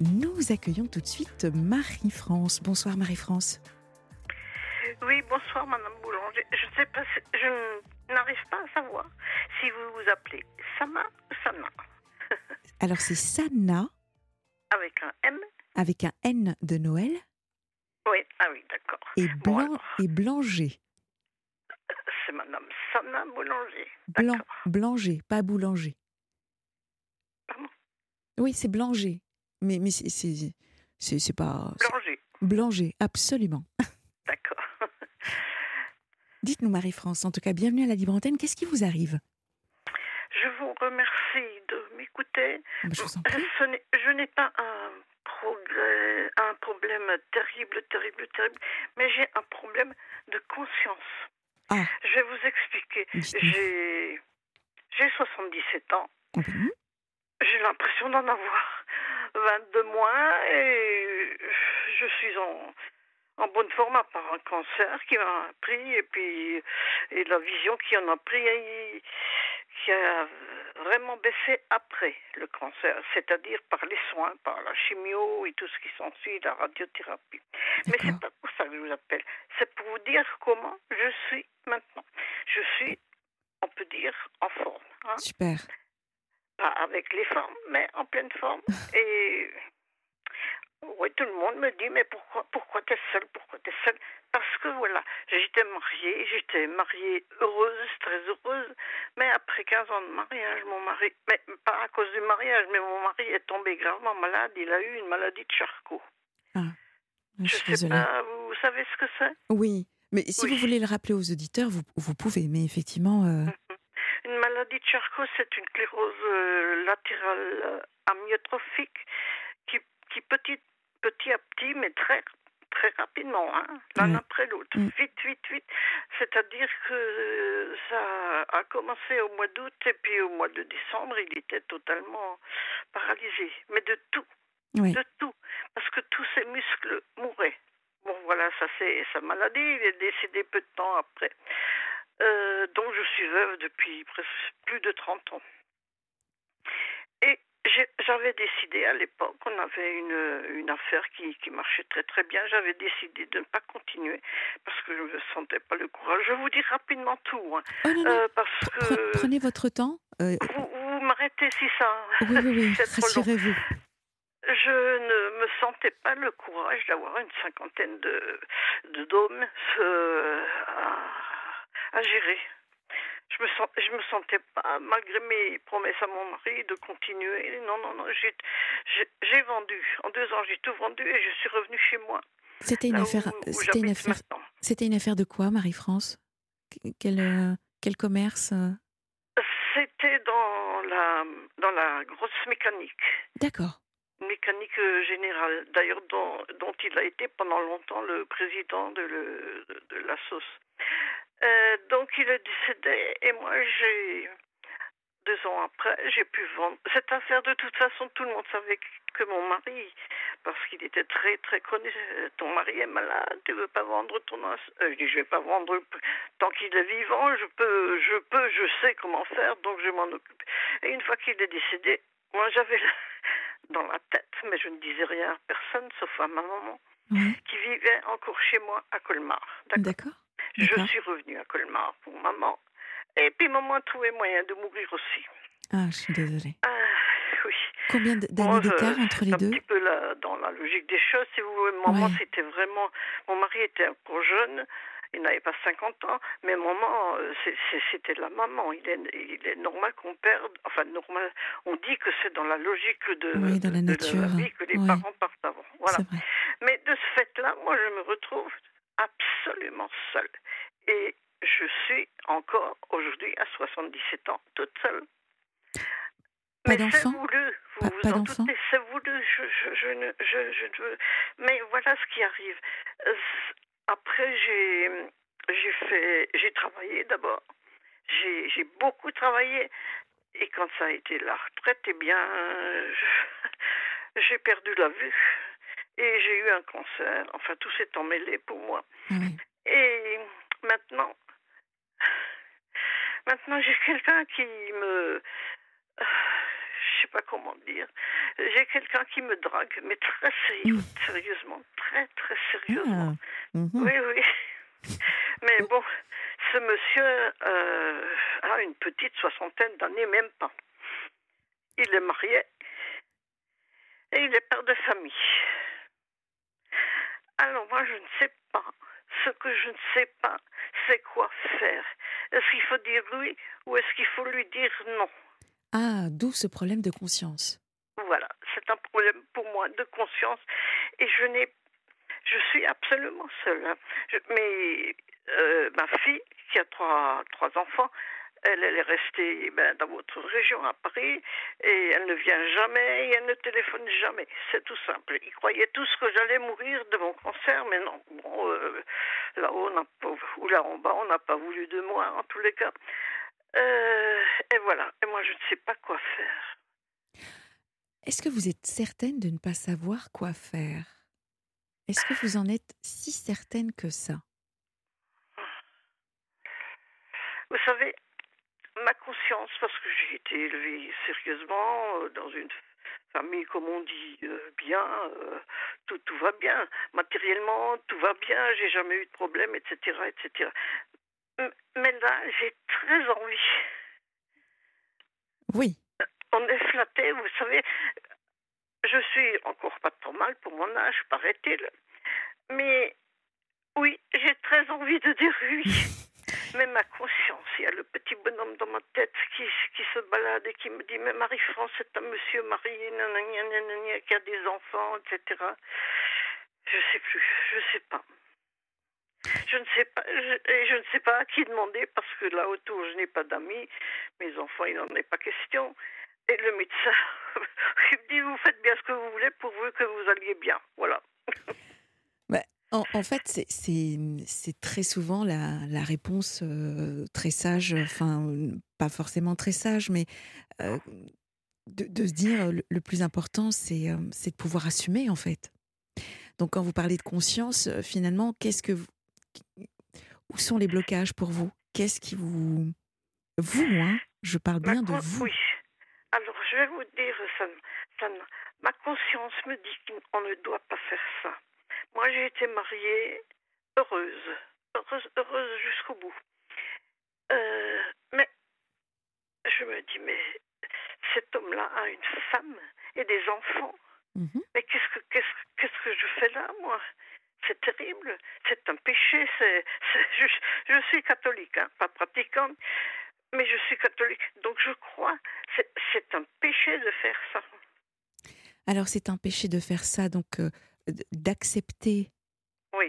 Nous accueillons tout de suite Marie-France. Bonsoir Marie-France. Oui, bonsoir Madame Boulanger. Je ne sais pas, je n'arrive pas à savoir si vous vous appelez Sama ou Sana. Alors c'est Sana. Avec un M. Avec un N de Noël. Oui, ah oui, d'accord. Et, blanc, et Blanger. C'est Madame Sana Boulanger. Blanc, Blanger, pas Boulanger. Pardon? Oui, c'est Blanger. Mais, mais c'est, c'est, pas. Blanger. Blanger, absolument. D'accord. Dites-nous, Marie-France, en tout cas, bienvenue à la Libre Antenne. Qu'est-ce qui vous arrive? Je vous remercie de m'écouter. Ah bah, je, vous en prie. je n'ai pas un, progrès, un problème terrible, terrible, terrible, mais j'ai un problème de conscience. Ah. Je vais vous expliquer. J'ai, j'ai 77 ans. Mhm. J'ai l'impression d'en avoir 22 mois et je suis en, en bonne forme à part un cancer qui m'a pris et puis et la vision qui en a pris et, qui a vraiment baissé après le cancer, c'est-à-dire par les soins, par la chimio et tout ce qui s'ensuit, la radiothérapie. Mais c'est pas pour ça que je vous appelle, c'est pour vous dire comment je suis maintenant. Je suis, on peut dire, en forme. Hein. Super. Pas avec les formes, mais en pleine forme. et oui, tout le monde me dit, mais pourquoi, pourquoi t'es seule, pourquoi t'es seule? Parce que voilà, j'étais mariée, j'étais mariée heureuse, très heureuse, mais après 15 ans de mariage, mon mari, mais pas à cause du mariage, mais mon mari est tombé gravement malade, il a eu une maladie de Charcot. Ah, je, je sais pas, vous savez ce que c'est? Oui, mais si vous voulez le rappeler aux auditeurs, vous, vous pouvez, mais effectivement... Euh... Une maladie de Charcot, c'est une clérose euh, latérale euh, amyotrophique qui, qui petit petit à petit, mais très très rapidement, hein, l'un après l'autre, Mm. vite, vite, vite. C'est-à-dire que ça a commencé au mois d'août et puis au mois de décembre, il était totalement paralysé, mais de tout, Oui. de tout, parce que tous ses muscles mouraient. Bon, voilà, ça c'est sa maladie. Il est décédé peu de temps après. Euh, donc je suis veuve depuis plus de 30 ans. Et j'avais décidé à l'époque, on avait une, une affaire qui, qui marchait très très bien. J'avais décidé de ne pas continuer parce que je ne sentais pas le courage. Je vous dis rapidement tout, hein, Oh non, non, euh, parce pre- que prenez votre temps. Euh, vous, vous m'arrêtez si ça. oui, oui, oui, rassurez-vous. Je ne me sentais pas le courage d'avoir une cinquantaine de, de dômes euh, à, à gérer. Je me, sens, je me sentais pas, malgré mes promesses à mon mari, de continuer. Non, non, non, j'ai- vendu. En deux ans, j'ai tout vendu et je suis revenue chez moi. C'était une affaire. C'était une affaire. maintenant. C'était une affaire de quoi, Marie-France? Quel, euh, quel commerce euh? C'était dans la, dans la grosse mécanique. D'accord. mécanique euh, générale, d'ailleurs dont, dont il a été pendant longtemps le président de, le, de, de la sauce. Euh, donc il est décédé et moi j'ai deux ans après j'ai pu vendre. Cette affaire de toute façon tout le monde savait que mon mari, parce qu'il était très très connu, ton mari est malade, tu veux pas vendre ton euh, Je dis je vais pas vendre tant qu'il est vivant, je peux, je peux, je sais comment faire, donc je m'en occupe. Et une fois qu'il est décédé, moi j'avais dans la tête, mais je ne disais rien à personne, sauf à ma maman, qui vivait encore chez moi à Colmar. D'accord. Je suis revenue à Colmar pour maman. Et puis maman a trouvé moyen de mourir aussi. Ah, je suis désolée. Ah, oui. Combien d'années d'écart entre les un deux petit peu la- dans la logique des choses. Si vous voulez, maman, Ouais. c'était vraiment. Mon mari était encore jeune. Il n'avait pas 50 ans, mais maman, euh, c'était la maman. Il est, il est normal qu'on perde. Enfin, normal. On dit que c'est dans la logique de, Oui, dans la de nature, vie que les ouais. parents partent avant. Voilà. Mais de ce fait-là, moi, je me retrouve absolument seule. Et je suis encore aujourd'hui à 77 ans, toute seule. Pas Mais c'est d'enfant voulu, vous Pas- vous en doutez, c'est voulu. Je, je, je ne, je, ne Mais voilà ce qui arrive. Euh, Après, j'ai, j'ai fait, j'ai travaillé d'abord. J'ai, j'ai beaucoup travaillé. Et quand ça a été la retraite, eh bien, j'ai perdu la vue. Et j'ai eu un cancer. Enfin, tout s'est emmêlé pour moi. Ah. Et maintenant, maintenant j'ai quelqu'un qui me, je sais pas comment dire. J'ai quelqu'un qui me drague, mais très sérieusement, très très sérieusement. Ah, mhm. Oui, oui. Mais bon, ce monsieur euh, a une petite soixantaine d'années, même pas. Il est marié et il est père de famille. Alors moi, je ne sais pas. Ce que je ne sais pas, c'est quoi faire. Est-ce qu'il faut dire oui ou est-ce qu'il faut lui dire non? Ah, d'où ce problème de conscience. Voilà, c'est un problème pour moi de conscience et je n'ai je suis absolument seule. Hein. mais euh, ma fille, qui a trois, trois enfants, elle, elle est restée ben, dans votre région, à Paris, et elle ne vient jamais, et elle ne téléphone jamais. C'est tout simple. Ils croyaient tous que j'allais mourir de mon cancer, mais non. Bon, euh, là-haut, ou là en bas, on n'a pas voulu de moi, en tous les cas. Euh, et voilà. Et moi, je ne sais pas quoi faire. Est-ce que vous êtes certaine de ne pas savoir quoi faire? Est-ce que vous en êtes si certaine que ça? Vous savez, ma conscience, parce que j'ai été élevée sérieusement euh, dans une famille, comme on dit, euh, bien, euh, tout, tout va bien. Matériellement, tout va bien, j'ai jamais eu de problème, etc., etc. Mais là, j'ai très envie. Oui. On est flatté, vous savez. Je suis encore pas trop mal pour mon âge, paraît-il. Mais oui, j'ai très envie de dire oui. Mais ma conscience, il y a le petit bonhomme dans ma tête qui, qui se balade et qui me dit Mais Marie-France, c'est un monsieur marié, nanana, qui a des enfants, etc. Je sais plus, je sais pas. Je ne sais pas, je, je ne sais pas à qui demander parce que là autour je n'ai pas d'amis, mes enfants il n'en est pas question. Et le médecin, il me dit vous faites bien ce que vous voulez pourvu que vous alliez bien, voilà. En, fait, c'est très souvent la, réponse euh, très sage, enfin, pas forcément très sage, mais euh, de, se dire le, plus important, euh, c'est de pouvoir assumer, en fait. Donc, quand vous parlez de conscience, finalement, qu'est-ce que où sont les blocages pour vous? Qu'est-ce qui vous. Vous, hein Je parle bien de vous. Oui. Alors, je vais vous dire, ça, ma conscience me dit qu'on ne doit pas faire ça. Moi, j'ai été mariée heureuse, heureuse, heureuse jusqu'au bout. Euh, mais je me dis, mais cet homme-là a une femme et des enfants. Mhm. Mais qu'est-ce que, qu'est-ce, qu'est-ce que je fais là, moi? C'est terrible, c'est un péché. C'est, je, je, suis catholique, hein, pas pratiquante, mais je suis catholique. Donc je crois, c'est, c'est un péché de faire ça. Alors c'est un péché de faire ça, donc euh, d'accepter. Oui.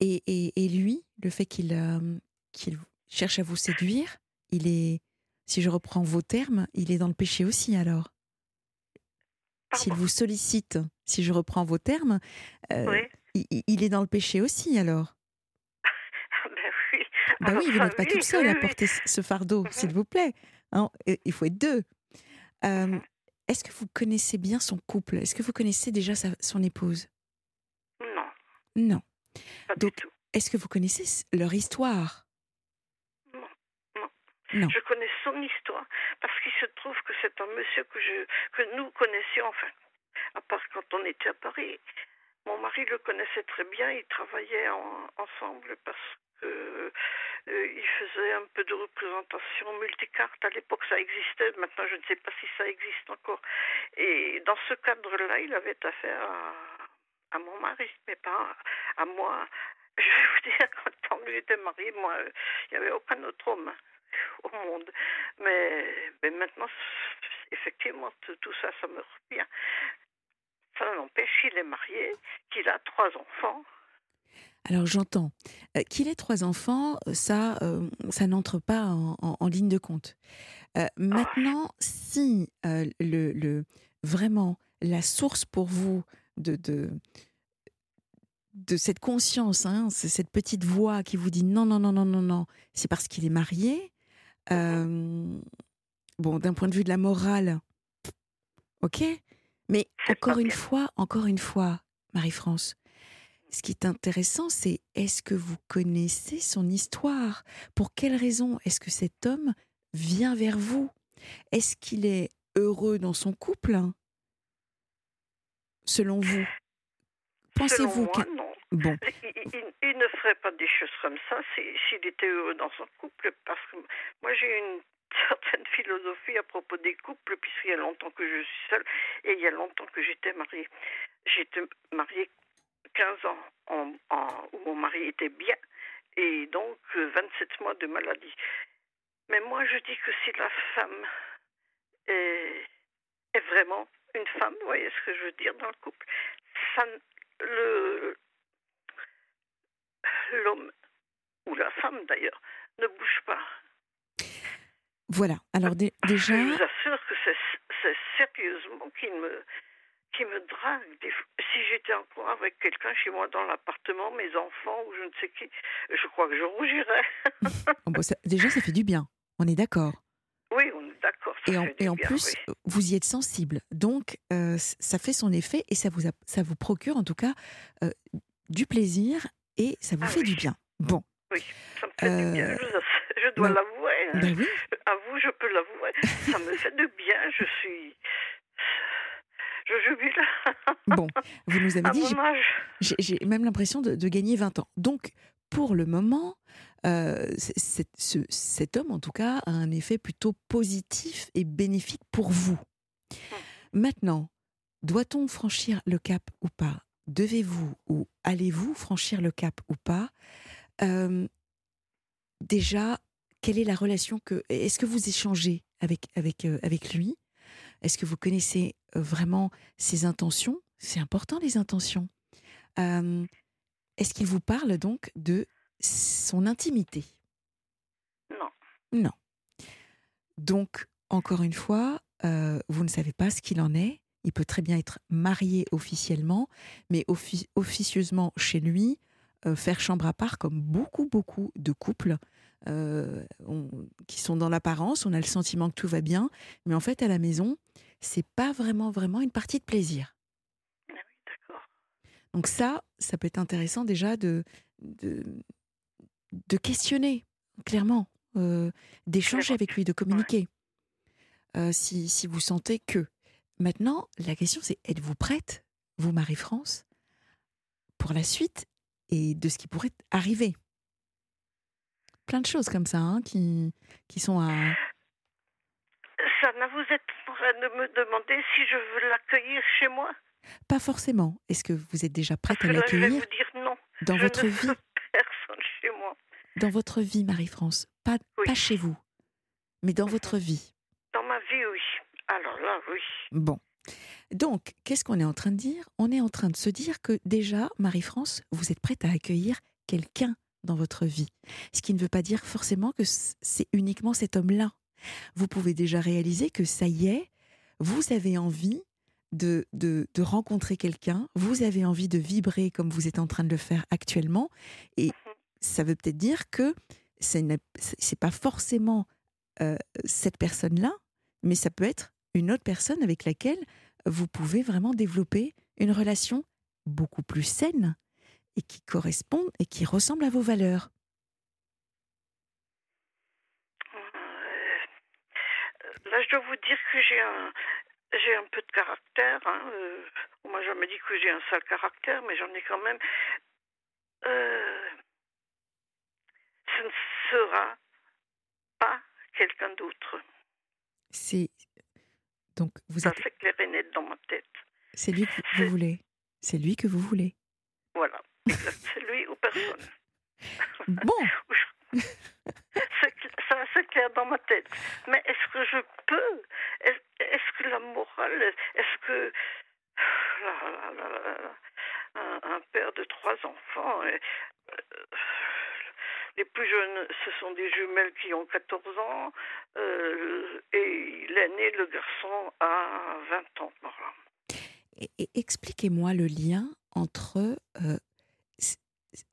Et, et, et, lui, le fait qu'il euh, qu'il cherche à vous séduire, il est, si je reprends vos termes, il est dans le péché aussi alors. S'il vous sollicite, si je reprends vos termes, euh, il, est dans le péché aussi alors. ben oui. Ben oui, vous n'êtes pas toute seule à porter ce fardeau, mhm. s'il vous plaît. Hein, il faut être deux. Euh, mhm. Est-ce que vous connaissez bien son couple? Est-ce que vous connaissez déjà son épouse? Non. Non. Pas Donc, du tout. est-ce que vous connaissez leur histoire? Non. non. Je connais son histoire parce qu'il se trouve que c'est un monsieur que, je, que nous connaissions, enfin, à part quand on était à Paris. Mon mari le connaissait très bien, ils travaillaient ensemble parce euh, il faisait un peu de représentation multicarte. À l'époque, ça existait. Maintenant, je ne sais pas si ça existe encore. Et dans ce cadre-là, il avait affaire à, mon mari, mais pas à moi. Je vais vous dire, quand on était marié, moi, il n'y avait aucun autre homme au monde. Mais, mais maintenant, effectivement, tout ça, ça me revient. Ça n'empêche qu'il est marié, qu'il a trois enfants. Alors j'entends. Euh, qu'il ait trois enfants, ça, euh, ça n'entre pas en, ligne de compte. Euh, maintenant, si le, le, vraiment la source pour vous de, de, de cette conscience, hein, c'est cette petite voix qui vous dit non, non, non, non, non, non, c'est parce qu'il est marié. bon, d'un point de vue de la morale, ok? Mais encore une fois, encore une fois, Marie-France, ce qui est intéressant, c'est est-ce que vous connaissez son histoire? Pour quelle raison est-ce que cet homme vient vers vous? Est-ce qu'il est heureux dans son couple? Selon vous? Pensez-vous que... non. Bon. Il, ne ferait pas des choses comme ça s'il était heureux dans son couple, parce que moi j'ai une certaine philosophie à propos des couples, puisqu'il y a longtemps que je suis seule et il y a longtemps que j'étais mariée. J'étais mariée 15 ans en, où mon mari était bien et donc 27 euh, mois de maladie. Mais moi je dis que si la femme est, est vraiment une femme, vous voyez ce que je veux dire dans le couple, ça, le l'homme ou la femme d'ailleurs ne bouge pas. Voilà. Alors déjà. Je vous assure que c'est sérieusement qui me qui me drague. Si j'étais encore avec quelqu'un chez moi dans l'appartement, mes enfants ou je ne sais qui, je crois que je rougirais. Oh, déjà, ça fait du bien. On est d'accord. Oui, on est d'accord. Et, en, et en plus, vous y êtes sensible. Donc, euh, ça fait son effet et ça vous, ça vous procure en tout cas euh, du plaisir et ça vous ah fait du bien. Bon. Oui, ça me fait du bien. Euh, je, dois l'avouer. Hein. Ben oui. À vous, je peux l'avouer. ça me fait du bien. Je suis. Je jubile. bon, vous nous avez dit. J'ai même l'impression de, de, gagner 20 ans. Donc, pour le moment, euh, cet homme, en tout cas, a un effet plutôt positif et bénéfique pour vous. Hum. Maintenant, doit-on franchir le cap ou pas? Devez-vous ou allez-vous franchir le cap ou pas? Euh, Déjà, quelle est la relation que Est-ce que vous échangez avec avec euh, avec lui? Est-ce que vous connaissez vraiment ses intentions? C'est important les intentions. Est-ce qu'il vous parle donc de son intimité? Non. Non. Donc, encore une fois, euh, vous ne savez pas ce qu'il en est. Il peut très bien être marié officiellement, mais officieusement chez lui, euh, faire chambre à part comme beaucoup, beaucoup de couples euh, qui sont dans l'apparence. On a le sentiment que tout va bien, mais en fait, à la maison, c'est pas vraiment, vraiment une partie de plaisir. Ah oui. Donc ça, ça peut être intéressant déjà de, de, de questionner, clairement, euh, d'échanger avec lui, de communiquer. Euh, si, si, vous sentez que. Maintenant, la question c'est êtes-vous prête, vous, Marie-France, pour la suite et de ce qui pourrait arriver? Plein de choses comme ça hein, qui, qui sont à. Ça vous êtes en train de me demander si je veux l'accueillir chez moi? Pas forcément. Est-ce que vous êtes déjà prête à l'accueillir Je vais vous dire non. Dans votre vie? personne chez moi. Dans votre vie, Marie-France, pas, pas chez vous, mais dans votre vie. Dans ma vie, oui. Alors là, oui. Bon. Donc, qu'est-ce qu'on est en train de dire? On est en train de se dire que déjà, Marie-France, vous êtes prête à accueillir quelqu'un dans votre vie. Ce qui ne veut pas dire forcément que c'est uniquement cet homme-là. Vous pouvez déjà réaliser que ça y est, vous avez envie de, de, rencontrer quelqu'un, vous avez envie de vibrer comme vous êtes en train de le faire actuellement, et ça veut peut-être dire que ce n'est pas forcément euh, cette personne-là, mais ça peut être une autre personne avec laquelle vous pouvez vraiment développer une relation beaucoup plus saine et qui correspond et qui ressemble à vos valeurs. Euh, là, je dois vous dire que j'ai un, j'ai un peu de caractère. Hein, euh, on m'a jamais dit que j'ai un sale caractère, mais j'en ai quand même. Euh, ce ne sera pas quelqu'un d'autre. C'est donc vous Ça êtes... s'éclairait net dans ma tête. C'est lui que vous voulez. C'est lui que vous voulez. Voilà, lui ou personne. Bon. ça c'est clair dans ma tête. Mais est-ce que je peux? Est-ce que la morale, est-ce que un, père de trois enfants, euh, les plus jeunes, ce sont des jumelles qui ont 14 ans, euh, et l'aîné, le garçon, a 20 ans Expliquez-moi le lien entre euh,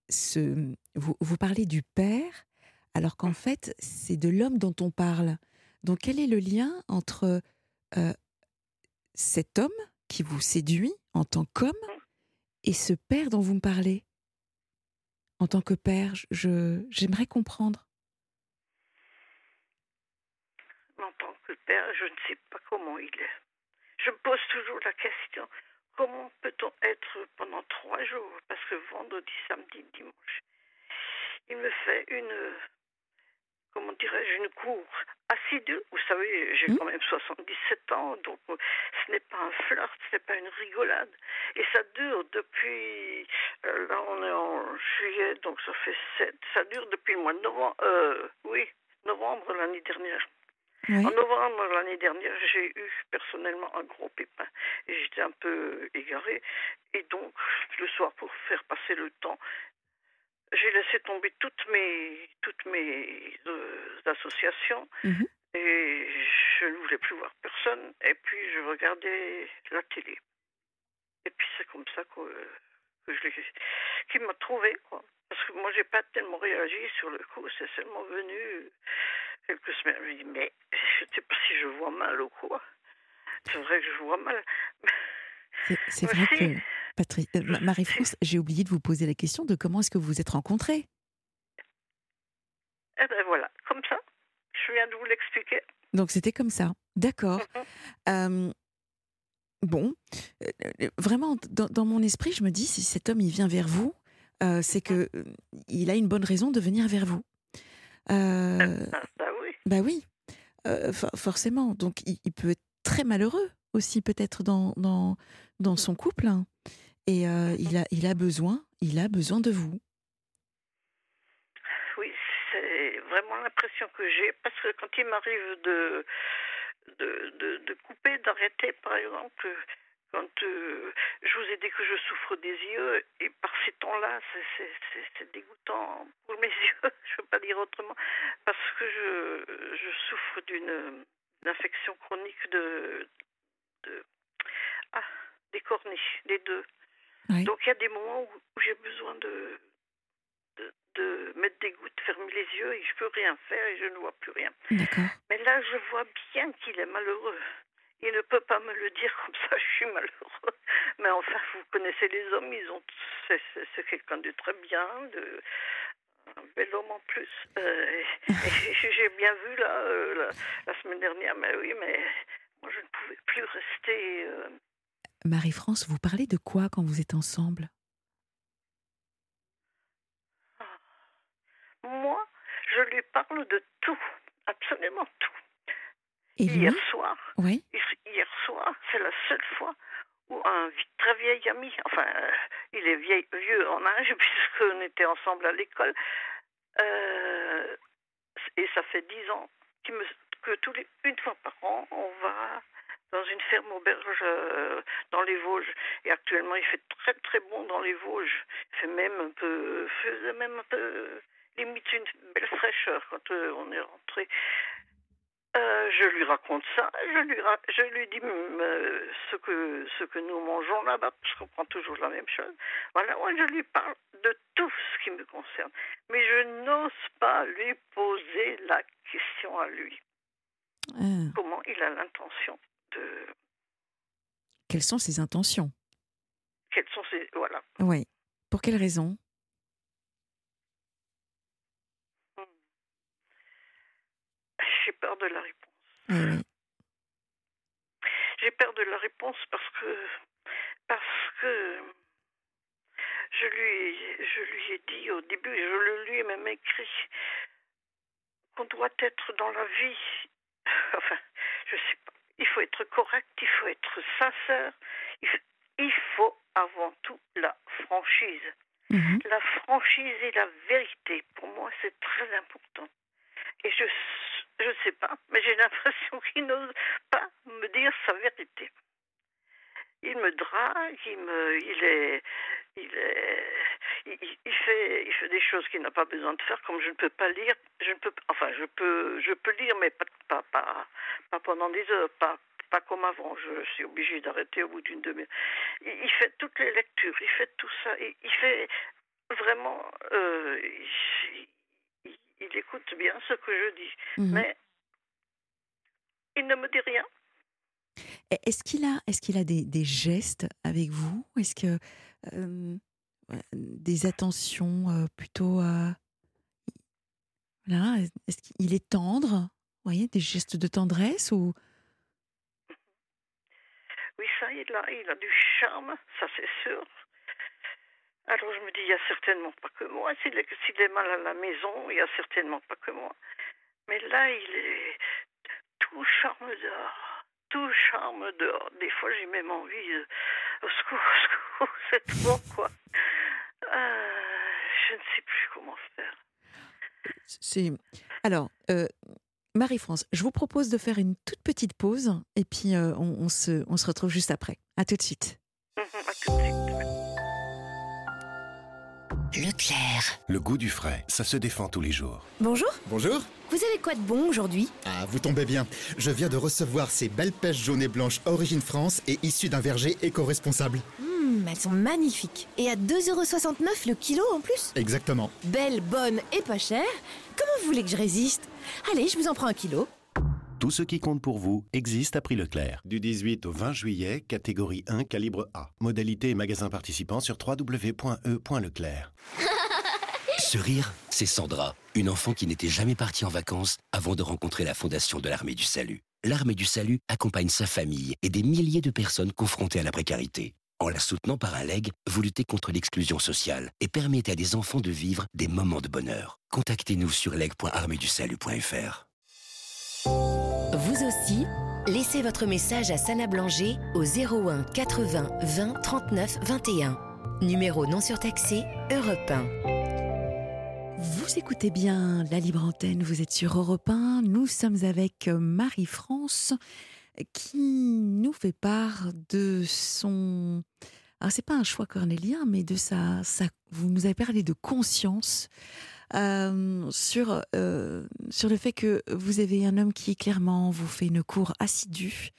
ce, vous, vous, parlez du père alors qu'en fait, c'est de l'homme dont on parle. Donc, quel est le lien entre euh, cet homme qui vous séduit en tant qu'homme et ce père dont vous me parlez? En tant que père, je, j'aimerais comprendre. En tant que père, je ne sais pas comment il est. Je me pose toujours la question, comment peut-on être pendant trois jours? Parce que vendredi, samedi, dimanche, il me fait une, comment dirais-je, une cour assidue. Vous savez, j'ai Hmm. quand même 77 ans, donc euh, ce n'est pas un flirt, ce n'est pas une rigolade. Et ça dure depuis, euh, là on est en juillet, donc ça fait 7, ça dure depuis le mois de novembre, euh, oui, novembre l'année dernière. Oui. En novembre l'année dernière, j'ai eu personnellement un gros pépin et j'étais un peu égarée. Et donc, le soir, pour faire passer le temps, j'ai laissé tomber toutes mes, toutes mes euh, associations Mhm. et je ne voulais plus voir personne. Et puis, je regardais la télé. Et puis, c'est comme ça que, que je l'ai. qui m'a trouvé, quoi. Parce que moi, j'ai pas tellement réagi sur le coup. C'est seulement venu quelques semaines. Je me dis, mais je ne sais pas si je vois mal ou quoi. C'est vrai que je vois mal. C'est- vrai si. que, Patri- euh, Ma- Marie-France, j'ai oublié de vous poser la question de comment est-ce que vous vous êtes rencontrés Eh ben voilà, comme ça. Je viens de vous l'expliquer. Donc c'était comme ça. D'accord. Mhm. Euh, bon, euh, euh, vraiment, dans, dans mon esprit, je me dis, si cet homme, il vient vers vous, euh, c'est que euh, il a une bonne raison de venir vers vous. Ah, bah oui. bah oui, for- forcément. Donc il, il peut être très malheureux aussi, peut-être, dans, dans, dans son couple. hein. Et il, a, il a besoin, il a besoin de vous. Oui, c'est vraiment l'impression que j'ai. Parce que quand il m'arrive de, de, de, de couper, d'arrêter, par exemple, quand euh, je vous ai dit que je souffre des yeux, et par ces temps-là, c'est- dégoûtant pour mes yeux, je ne peux pas dire autrement, parce que je, je souffre d'une infection chronique de, de ah, des corniches, les deux. Oui. Donc il y a des moments où, où j'ai besoin de, de, mettre des gouttes, fermer les yeux et je peux rien faire et je ne vois plus rien. Mais là, je vois bien qu'il est malheureux. Il ne peut pas me le dire comme ça, je suis malheureux. Mais enfin, vous connaissez les hommes, ils ont, c'est, quelqu'un de très bien, de, un bel homme en plus. Euh, j'ai bien vu là, euh, la, la semaine dernière, mais oui, mais moi je ne pouvais plus rester. euh, Marie-France, vous parlez de quoi quand vous êtes ensemble? Moi, je lui parle de tout, absolument tout. Et Hier soir, Oui. hier soir, c'est la seule fois où un très vieil ami, enfin, euh, il est vieil, vieux en âge puisqu'on était ensemble à l'école, euh, et ça fait dix ans qu'il me, que tous les, une fois par an, on va dans une ferme auberge euh, dans les Vosges. Et actuellement, il fait très très bon dans les Vosges. Il fait même un peu, faisait même un peu limite une belle fraîcheur quand euh, on est rentré. Euh, je lui raconte ça, je lui, ra- je lui dis mm, euh, ce, que, ce que nous mangeons là-bas, parce qu'on prend toujours la même chose. Voilà, moi je lui parle de tout ce qui me concerne. Mais je n'ose pas lui poser la question à lui. Ah, Comment il a l'intention de. quelles sont ses intentions? Quelles sont ses. Voilà. Oui. Pour quelle raison? J'ai peur de la réponse. Oui. J'ai peur de la réponse parce que parce que je lui je lui ai dit au début, je le lui ai même écrit qu'on doit être dans la vie. Enfin, je sais pas. Il faut être correct, il faut être sincère. Il faut, avant tout la franchise. Mhm. La franchise et la vérité, pour moi, c'est très important. Sais pas, mais j'ai l'impression qu'il n'ose pas me dire sa vérité. Il me drague, il me, il est, il est, il, il fait, il fait des choses qu'il n'a pas besoin de faire, comme je ne peux pas lire. Je ne peux, enfin, je peux, je peux lire, mais pas, pas, pas, pas pendant des heures, pas, pas comme avant. Je suis obligée d'arrêter au bout d'une demi-heure. Il, il fait toutes les lectures, il fait tout ça, il, il fait vraiment, euh, il, il- il écoute bien ce que je dis, Mhm. mais il ne me dit rien. Est-ce qu'il a, est-ce qu'il a des, des gestes avec vous? Est-ce que euh, des attentions euh, plutôt, euh, voilà, est-ce qu'il est tendre? Voyez, des gestes de tendresse ou? Oui, ça, il a, il a du charme, ça c'est sûr. Alors je me dis, il n'y a certainement pas que moi. S'il est, s'il est mal à la maison, il n'y a certainement pas que moi. Mais là, il est tout charme dehors. Tout charme dehors. Des fois, j'ai même envie de... Au secours, au secours, c'est trop, quoi. Euh, je ne sais plus comment faire. C'est alors. euh, Marie-France, je vous propose de faire une toute petite pause et puis euh, on, on se, on se retrouve juste après. À tout de suite. À tout de suite. Leclerc. Le goût du frais, ça se défend tous les jours. Bonjour, Bonjour vous avez quoi de bon aujourd'hui? Ah, vous tombez bien. Je viens de recevoir ces belles pêches jaunes et blanches Origine France et issues d'un verger éco-responsable. Hum, elles sont magnifiques. Et à 2,69€ le kilo en plus? Exactement. Belle, bonne et pas chère. Comment vous voulez que je résiste? Allez, je vous en prends un kilo. Tout ce qui compte pour vous existe à prix Leclerc. Du 18 au 20 juillet, catégorie 1, calibre A. Modalité et magasin participant sur www.e.leclerc. Ce rire, c'est Sandra, une enfant qui n'était jamais partie en vacances avant de rencontrer la Fondation de l'Armée du Salut. L'Armée du Salut accompagne sa famille et des milliers de personnes confrontées à la précarité. En la soutenant par un leg, vous luttez contre l'exclusion sociale et permettez à des enfants de vivre des moments de bonheur. Contactez-nous sur leg.armeedusalut.fr. Vous aussi, laissez votre message à Sana Blanger au 01 80 20 39 21. Numéro non surtaxé, Europe 1. Vous écoutez bien la libre antenne, vous êtes sur Europe 1. Nous sommes avec Marie-France qui nous fait part de son. Alors, c'est pas un choix cornélien, mais de sa vous nous avez parlé de conscience euh, sur, euh, sur le fait que vous avez un homme qui clairement vous fait une cour assidue,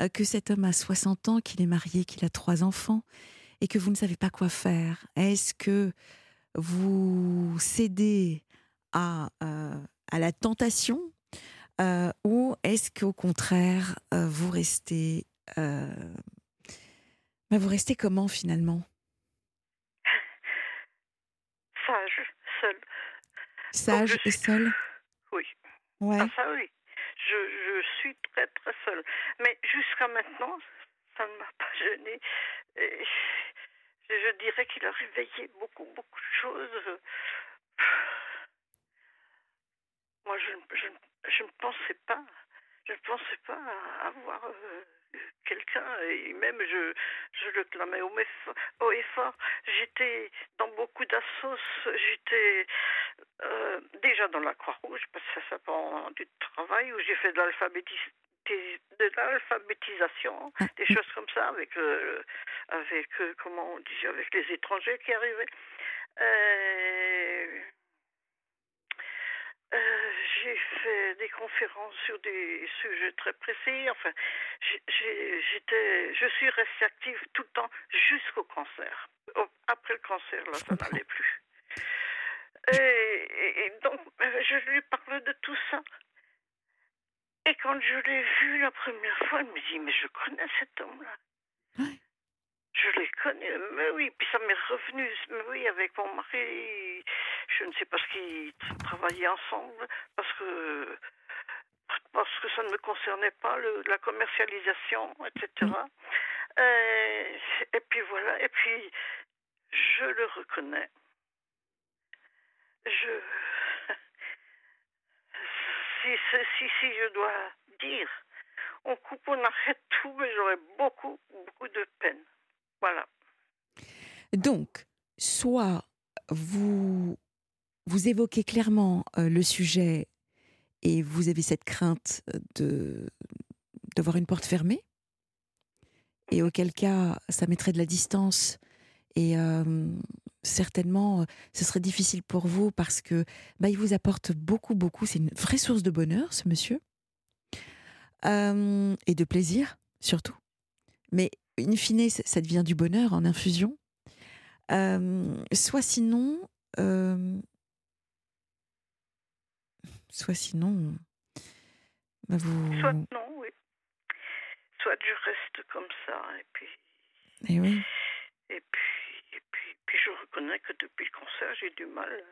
euh, que cet homme a 60 ans, qu'il est marié, qu'il a trois enfants et que vous ne savez pas quoi faire. Est-ce que vous cédez à, à la tentation ou est-ce qu'au contraire, vous restez... euh, bah, vous restez comment finalement? Sage, seul. Sage et seul Oui. Ouais. Ah, ça oui. Je, je suis très très seule. Mais jusqu'à maintenant, ça ne m'a pas gênée. Et je, je dirais qu'il a réveillé beaucoup, beaucoup de choses. Moi, je, je, je ne pensais pas, je ne pensais pas avoir euh, quelqu'un, et même je, je le clamais haut, mais fo- haut et fort. J'étais dans beaucoup d'assos, j'étais euh, déjà dans la Croix-Rouge, parce que ça s'apprend du travail, où j'ai fait de de l'alphabétisation, Ah, des choses comme ça, avec, euh, avec comment on dit, avec les étrangers qui arrivaient. Euh, j'ai fait des conférences sur des sujets très précis. Enfin, j'étais, je suis restée active tout le temps jusqu'au cancer. Oh, Après le cancer, là, ça n'allait plus. Et, et- et donc, euh, je lui parle de tout ça. Et quand je l'ai vu la première fois, elle me dit, mais je connais cet homme-là. Je l'ai connu, mais oui, puis ça m'est revenu, mais oui, avec mon mari, je ne sais pas ce qu'ils travaillaient ensemble, parce que parce que ça ne me concernait pas, le- la commercialisation, etc. Euh, et puis voilà, et puis je le reconnais. Je si, si, si, si je dois dire, on coupe, on arrête tout, mais j'aurais beaucoup, beaucoup de peine. Voilà. Donc, soit vous, vous évoquez clairement euh, le sujet et vous avez cette crainte euh, de d'avoir une porte fermée, et auquel cas, ça mettrait de la distance et euh, certainement, ce serait difficile pour vous parce que bah, il vous apporte beaucoup, beaucoup. C'est une vraie source de bonheur, ce monsieur, et de plaisir surtout. Mais in fine, ça devient du bonheur en infusion. Soit sinon, soit sinon, bah vous. Soit non, oui. Soit je reste comme ça, et puis, Eh oui. et puis, et puis, puis je reconnais que depuis le cancer, j'ai du mal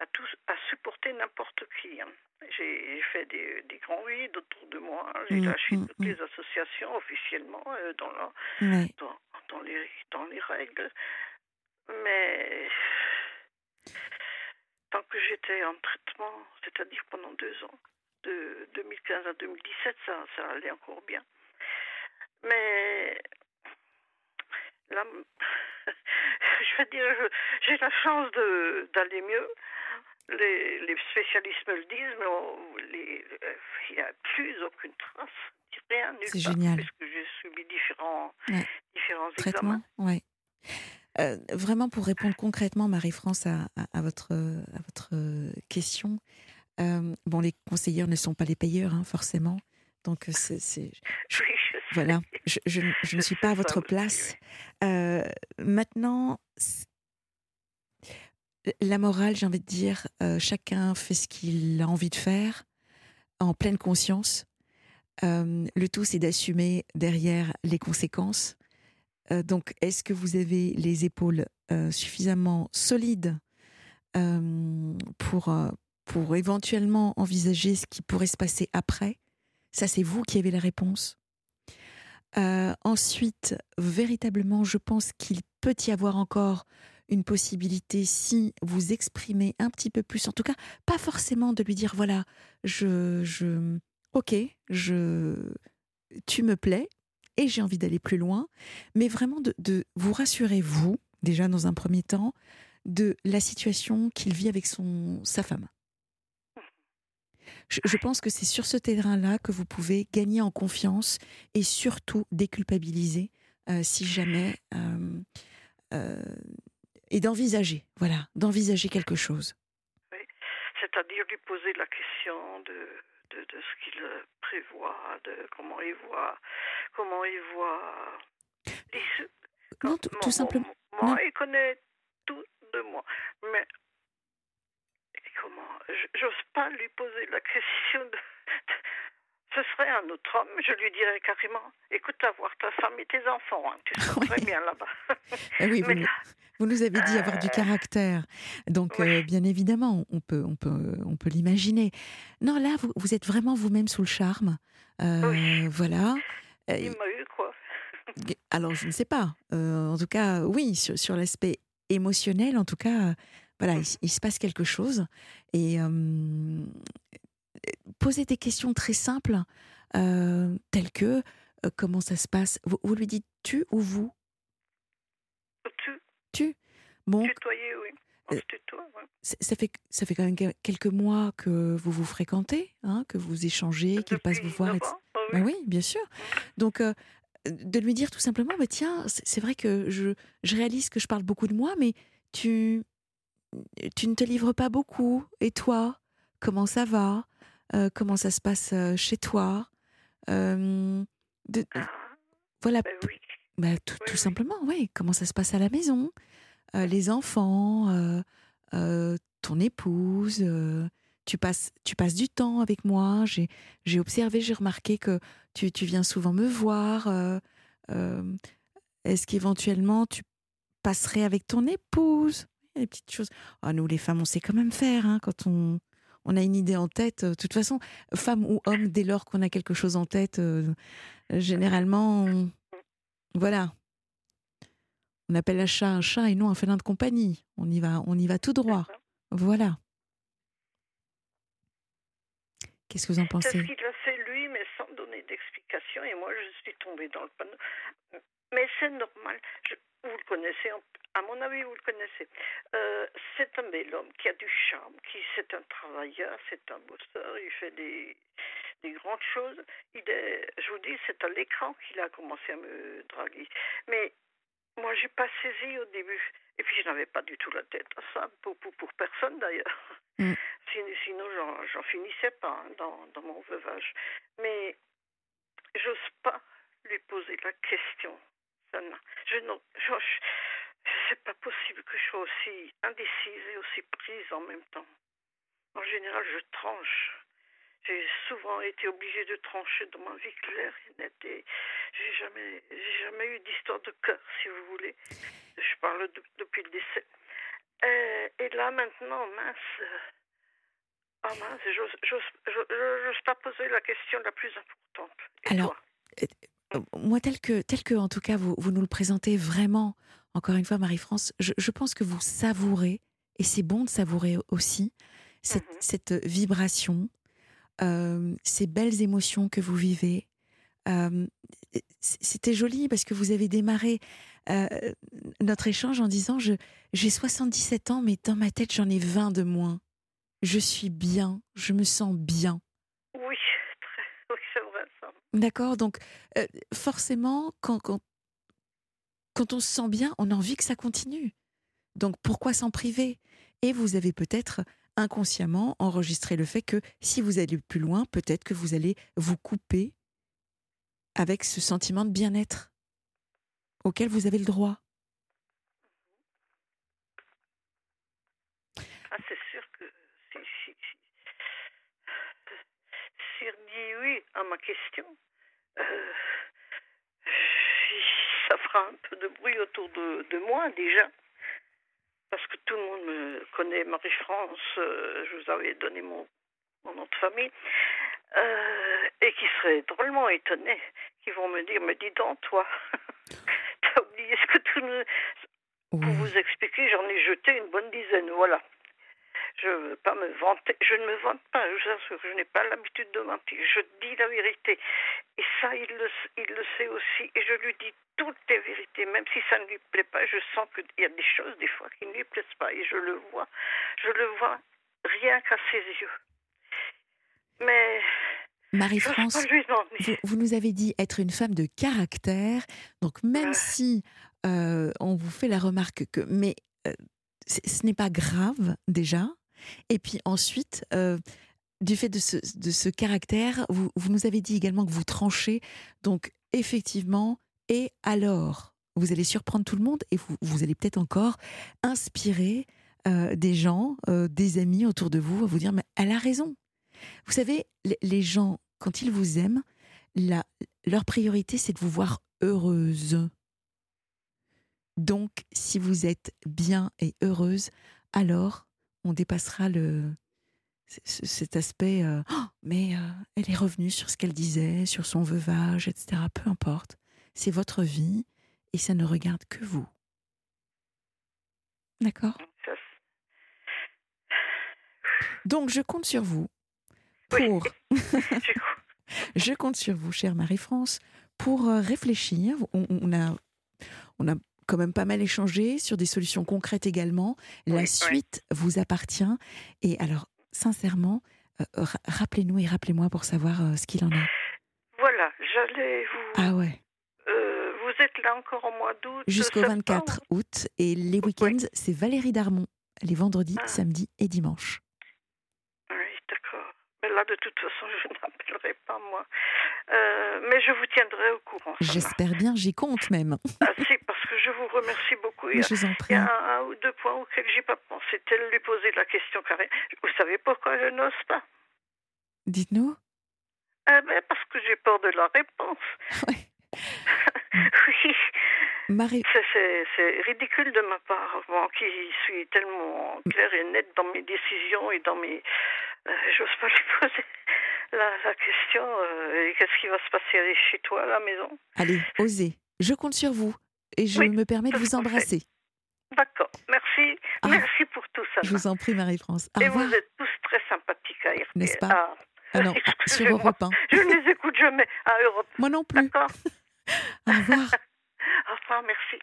à, tous, à supporter n'importe qui. Hein. J'ai fait des, des grands vides autour de moi. J'ai mmh, lâché mmh, toutes mmh. les associations officiellement euh, dans, dans, dans, les, dans les règles. Mais tant que j'étais en traitement, c'est-à-dire pendant deux ans, de 2015 à 2017, ça, ça allait encore bien. Mais là, je veux dire, j'ai la chance d'aller mieux. Les, les, spécialistes me le disent, mais il n'y a plus aucune trace, rien C'est génial. Puisque j'ai subi différents, différents traitements. Ouais. Euh, vraiment, pour répondre concrètement, Marie-France, à, à, votre, à votre question, euh, bon, les conseillers ne sont pas les payeurs, hein, forcément. Donc, c'est. Voilà, je, je, je, ne suis pas à votre place. Euh, maintenant, la morale, j'ai envie de dire, euh, chacun fait ce qu'il a envie de faire, en pleine conscience. Euh, le tout, c'est d'assumer derrière les conséquences. Donc, est-ce que vous avez les épaules suffisamment solides pour, pour éventuellement envisager ce qui pourrait se passer après? Ça, c'est vous qui avez la réponse. Euh, ensuite, véritablement, je pense qu'il peut y avoir encore une possibilité si vous exprimez un petit peu plus, en tout cas, pas forcément de lui dire voilà, je, je, ok, je, tu me plais et j'ai envie d'aller plus loin, mais vraiment de, vous rassurer vous déjà dans un premier temps de la situation qu'il vit avec son sa femme. Je, pense que c'est sur ce terrain-là que vous pouvez gagner en confiance et surtout déculpabiliser euh, si jamais. Euh, euh, et d'envisager, voilà, d'envisager quelque chose. C'est-à-dire lui poser la question de, de, de ce qu'il prévoit, de comment il voit, comment il voit. non, tout, simplement. Moi, il connaît tout de moi, mais comment J'ose pas lui poser la question de, Ce serait un autre homme, je lui dirais carrément Écoute, avoir ta femme et tes enfants, hein, tu serais très bien là-bas. Eh oui, vous, nous avez dit avoir du euh, caractère. Donc, euh, bien évidemment, on peut, on peut, on peut l'imaginer. Non, là, vous, vous êtes vraiment vous-même sous le charme. Euh, voilà. Il m'a eu quoi Alors, je ne sais pas. en tout cas, oui, sur, sur l'aspect émotionnel, en tout cas, voilà, il, se passe quelque chose. Et poser des questions très simples, telles que comment ça se passe? Vous, lui dites tu ou vous Tu. Bon. Tutoyer, oui. Ça fait, ça fait quand même quelques mois que vous vous fréquentez, hein, que vous échangez, qu'il passe vous voir. Ah oui. Ben oui, bien sûr. Donc, de lui dire tout simplement, bah, tiens, c'est vrai que je, je réalise que je parle beaucoup de moi, mais tu, tu ne te livres pas beaucoup. Et toi, comment ça va? Euh, Comment ça se passe euh, chez toi? Euh, Voilà. Ben bah, tout, simplement, oui. Comment ça se passe à la maison? Les enfants, ton épouse. tu passes, tu passes du temps avec moi. J'ai observé, j'ai remarqué que tu, tu, viens souvent me voir. Est-ce qu'éventuellement tu passerais avec ton épouse? Des petites choses. Ah, nous, les femmes, on sait quand même faire hein, quand on, on a une idée en tête. Euh, de toute façon, femme ou homme, dès lors qu'on a quelque chose en tête, euh, généralement, voilà. On appelle un chat un chat et non un félin de compagnie. On y va, on y va tout droit. Voilà. Qu'est-ce que vous en pensez? C'est ce qu'il a fait lui, mais sans donner d'explication. Et moi, je suis tombée dans le panneau. Mais c'est normal. vous le connaissez à mon avis, vous le connaissez. Euh, c'est un bel homme qui a du charme, qui c'est un travailleur, c'est un bosseur, il fait des, des grandes choses. Il est, je vous dis, c'est à l'écran qu'il a commencé à me draguer. Mais moi, j'ai pas saisi au début. Et puis, je n'avais pas du tout la tête à ça, pour, pour, pour personne d'ailleurs. Mm. Sinon, j'en finissais pas hein, dans, dans mon veuvage. Mais j'ose pas lui poser la question. Je, je, c'est pas possible que je sois aussi indécise et aussi prise en même temps. En général, je tranche. J'ai souvent été obligée de trancher dans ma vie claire et nette. Et j'ai jamais, j'ai jamais eu d'histoire de cœur, si vous voulez. Je parle depuis le décès. Euh, et là, maintenant, mince. Ah mince, j'ose pas poser la question la plus importante. Alors, euh, euh, moi, tel que, tel que, en tout cas, vous, vous nous le présentez vraiment, encore une fois, Marie-France, je, je, pense que vous savourez, et c'est bon de savourer aussi, cette, mm -hmm. cette vibration, euh, ces belles émotions que vous vivez. Euh, C'était joli parce que vous avez démarré euh, notre échange en disant je j'ai 77 ans, mais dans ma tête, j'en ai 20 de moins. Je suis bien, je me sens bien. Oui, très, oui c'est vrai ça. D'accord, donc euh, forcément, quand, quand, quand on se sent bien, on a envie que ça continue. Donc pourquoi s'en priver? Et vous avez peut-être inconsciemment enregistré le fait que si vous allez plus loin, peut-être que vous allez vous couper avec ce sentiment de bien-être auquel vous avez le droit. Ah, c'est sûr que si, si, oui à ma question, euh, ça fera un peu de bruit autour de, de, moi déjà. Parce que tout le monde me connaît, Marie-France, euh, je vous avais donné mon, mon nom de famille, euh, et qui seraient drôlement étonnés, qui vont me dire, mais dis donc, toi, t'as oublié ce que tout nous... Pour vous expliquer, j'en ai jeté une bonne dizaine, voilà. Je ne veux pas me vanter, je ne me vante pas, je vous assure, je n'ai pas l'habitude de mentir, je dis la vérité. Et ça, il le, il le sait aussi, et je lui dis toutes les vérités, même si ça ne lui plaît pas, je sens qu'il y a des choses, des fois, qui ne lui plaisent pas, et je le vois, je le vois rien qu'à ses yeux. Mais Marie-France, vous, vous, nous avez dit être une femme de caractère, donc même si euh, on vous fait la remarque que, mais euh, ce n'est pas grave déjà, et puis ensuite, euh, du fait de ce, de ce caractère, vous, vous, nous avez dit également que vous tranchez, donc effectivement, et alors, vous allez surprendre tout le monde et vous, vous allez peut-être encore inspirer des gens, des amis autour de vous à vous dire, mais elle a raison, vous savez, les gens, quand ils vous aiment, la, leur priorité, c'est de vous voir heureuse. Donc, si vous êtes bien et heureuse, alors on dépassera le, cet aspect euh, oh, mais euh, elle est revenue sur ce qu'elle disait, sur son veuvage, etc. Peu importe. C'est votre vie et ça ne regarde que vous. D'accord? Donc, je compte sur vous pour. Oui. je compte sur vous, chère Marie-France, pour euh, réfléchir. On, on, a, on a quand même pas mal échangé sur des solutions concrètes également. La oui, suite oui. vous appartient. Et alors, sincèrement, euh, rappelez-nous et rappelez-moi pour savoir euh, ce qu'il en est. Voilà, j'allais vous. Ah ouais. Euh, vous êtes là encore au mois d'août Jusqu'au 24 août. Et les week-ends, oui. c'est Valérie Darmon. Les vendredis, ah. samedis et dimanches. Mais là, de toute façon, je n'appellerai pas moi. Euh, mais je vous tiendrai au courant. J'espère bien, j'y compte même. ah si, parce que je vous remercie beaucoup. Il y a, je vous en prie. Il y a un, un ou deux points auxquels j'ai pas pensé. Tel lui poser la question carrée. Vous savez pourquoi je n'ose pas? Dites-nous. Eh ben, parce que j'ai peur de la réponse. Ouais. oui. Marie... C'est ridicule de ma part, moi qui suis tellement claire et nette dans mes décisions et dans mes... Euh, J'ose pas lui poser la, la question. Euh, Qu'est-ce qui va se passer chez toi à la maison? Allez, osez. Je compte sur vous et je oui, me permets de vous embrasser. D'accord, merci. Ah, merci pour tout ça. Je vous en prie, Marie-France. Et revoir. vous êtes tous très sympathiques à RTL. N'est-ce pas? Ah. Ah non, sur Europe 1. Je ne les écoute jamais à Europe. Moi non plus. D'accord. Au revoir. Au revoir, merci.